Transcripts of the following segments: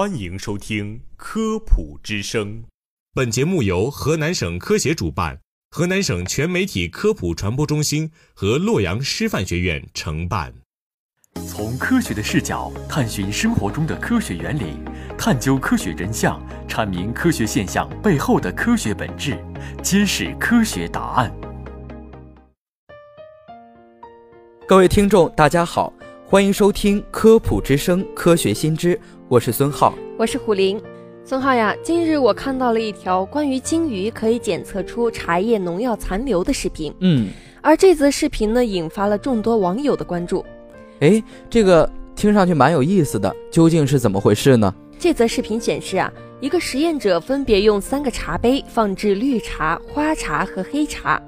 欢迎收听《科普之声》。本节目由河南省科协主办，河南省全媒体科普传播中心和洛阳师范学院承办。从科学的视角探寻生活中的科学原理，探究科学真相，阐明科学现象背后的科学本质，揭示科学答案。各位听众，大家好，欢迎收听《科普之声·科学新知》，我是孙浩，我是虎林。孙浩呀，今日我看到了一条关于金鱼可以检测出茶叶农药残留的视频。嗯，而这则视频呢，引发了众多网友的关注。哎，这个听上去蛮有意思的，究竟是怎么回事呢？这则视频显示啊，一个实验者分别用三个茶杯放置绿茶、花茶和黑茶，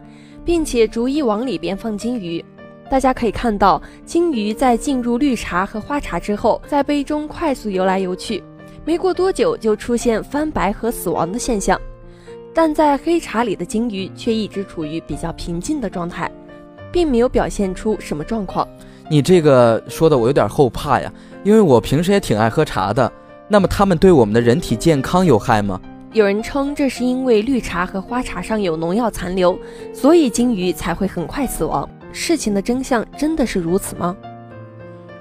并且逐一往里边放金鱼。大家可以看到，金鱼在进入绿茶和花茶之后，在杯中快速游来游去，没过多久就出现翻白和死亡的现象。但在黑茶里的金鱼却一直处于比较平静的状态，并没有表现出什么状况。你这个说的我有点后怕呀，因为我平时也挺爱喝茶的。那么它们对我们的人体健康有害吗？有人称这是因为绿茶和花茶上有农药残留，所以金鱼才会很快死亡。事情的真相真的是如此吗？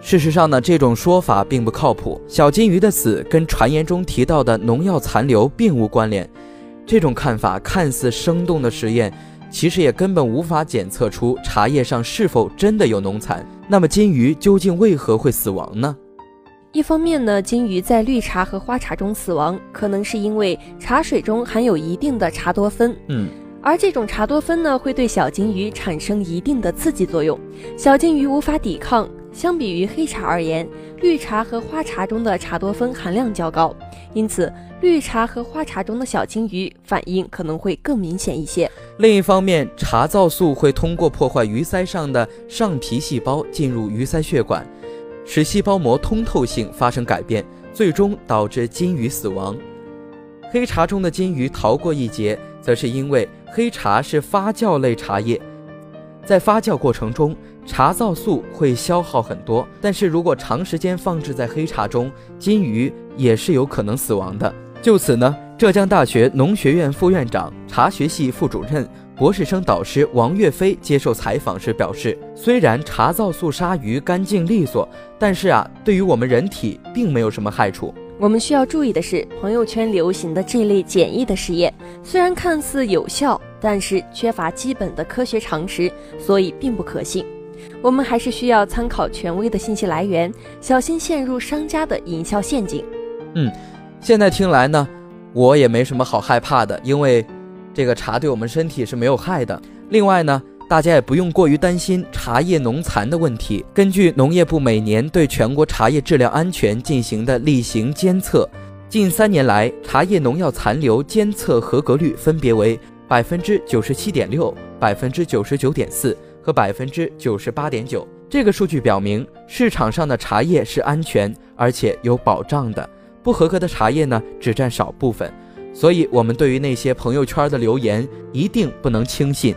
事实上呢，这种说法并不靠谱。小金鱼的死跟传言中提到的农药残留并无关联。这种看法看似生动的实验。其实也根本无法检测出茶叶上是否真的有农残。那么金鱼究竟为何会死亡呢？一方面呢，金鱼在绿茶和花茶中死亡，可能是因为茶水中含有一定的茶多酚。嗯，而这种茶多酚呢，会对小金鱼产生一定的刺激作用，小金鱼无法抵抗。相比于黑茶而言，绿茶和花茶中的茶多酚含量较高，因此绿茶和花茶中的小金鱼反应可能会更明显一些。另一方面，茶皂素会通过破坏鱼鳃上的上皮细胞进入鱼鳃血管，使细胞膜通透性发生改变，最终导致金鱼死亡。黑茶中的金鱼逃过一劫，则是因为黑茶是发酵类茶叶，在发酵过程中。茶皂素会消耗很多，但是如果长时间放置在黑茶中，金鱼也是有可能死亡的。就此呢，浙江大学农学院副院长、茶学系副主任、博士生导师王岳飞接受采访时表示，虽然茶皂素杀鱼干净利索，但是啊，对于我们人体并没有什么害处。我们需要注意的是，朋友圈流行的这类简易的实验，虽然看似有效，但是缺乏基本的科学常识，所以并不可信。我们还是需要参考权威的信息来源，小心陷入商家的营销陷阱。嗯，现在听来呢，我也没什么好害怕的，因为这个茶对我们身体是没有害的。另外呢，大家也不用过于担心茶叶农残的问题。根据农业部每年对全国茶叶质量安全进行的例行监测，近三年来茶叶农药残留监测合格率分别为百分之九十七点六、百分之九十九点四。和百分之九十八点九，这个数据表明市场上的茶叶是安全而且有保障的，不合格的茶叶呢只占少部分，所以我们对于那些朋友圈的留言一定不能轻信。